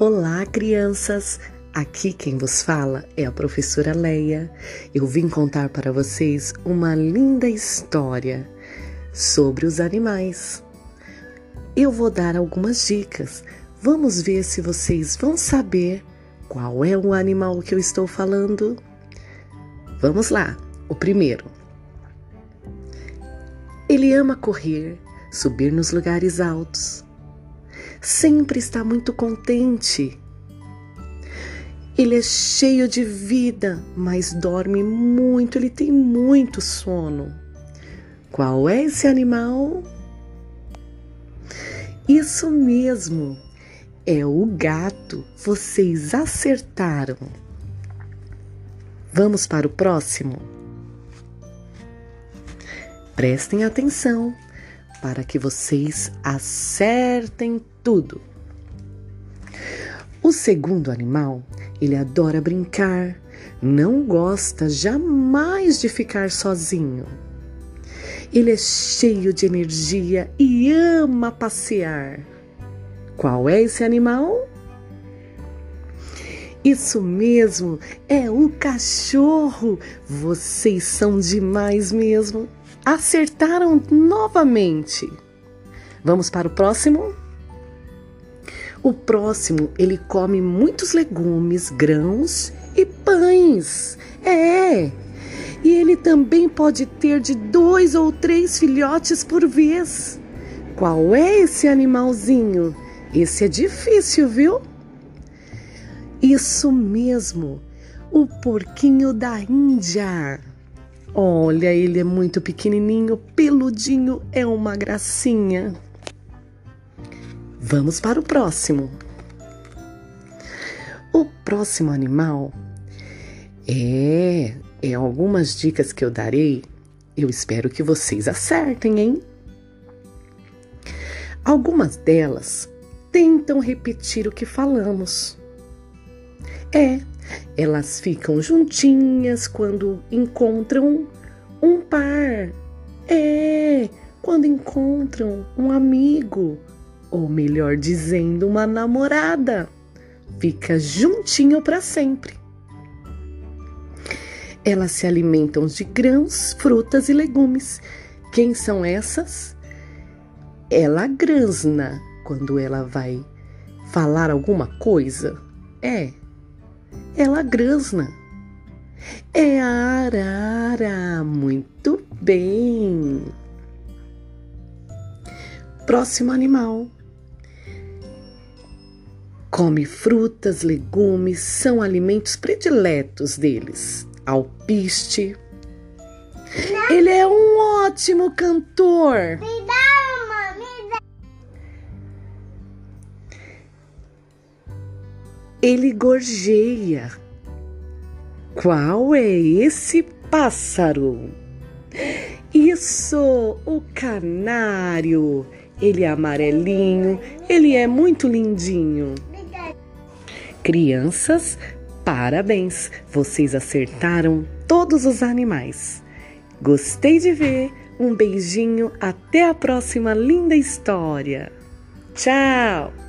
Olá, crianças! Aqui quem vos fala é a professora Leia. Eu vim contar para vocês uma linda história sobre os animais. Eu vou dar algumas dicas. Vamos ver se vocês vão saber qual é o animal que eu estou falando. Vamos lá. O primeiro. Ele ama correr, subir nos lugares altos sempre está muito contente. Ele é cheio de vida, mas dorme muito, ele tem muito sono. Qual é esse animal? Isso mesmo, é o gato. Vocês acertaram. Vamos para o próximo? Prestem atenção para que vocês acertem tudo. O segundo animal, ele adora brincar, não gosta jamais de ficar sozinho. Ele é cheio de energia e ama passear. Qual é esse animal? Isso mesmo, é o cachorro. Vocês são demais mesmo. Acertaram novamente. Vamos para o próximo? O próximo, ele come muitos legumes, grãos e pães. É. E ele também pode ter de dois ou três filhotes por vez. Qual é esse animalzinho? Esse é difícil, viu? Isso mesmo, o porquinho da Índia. Olha, ele é muito pequenininho, peludinho, é uma gracinha. Vamos para o próximo. O próximo animal é, é algumas dicas que eu darei. Eu espero que vocês acertem, hein? Algumas delas tentam repetir o que falamos. É, elas ficam juntinhas quando encontram um par. É, quando encontram um amigo ou melhor dizendo, uma namorada. Fica juntinho para sempre. Elas se alimentam de grãos, frutas e legumes. Quem são essas? Ela grãsna quando ela vai falar alguma coisa. É, ela grãsna. É a arara. Muito bem. Próximo animal. Come frutas, legumes, são alimentos prediletos deles. Alpiste. Ele é um ótimo cantor. Me dá uma, me dá. Ele gorjeia. Qual é esse pássaro? Isso, o canário. Ele é amarelinho, ele é muito lindinho. Crianças, parabéns! Vocês acertaram todos os animais. Gostei de ver. Um beijinho, até a próxima linda história. Tchau!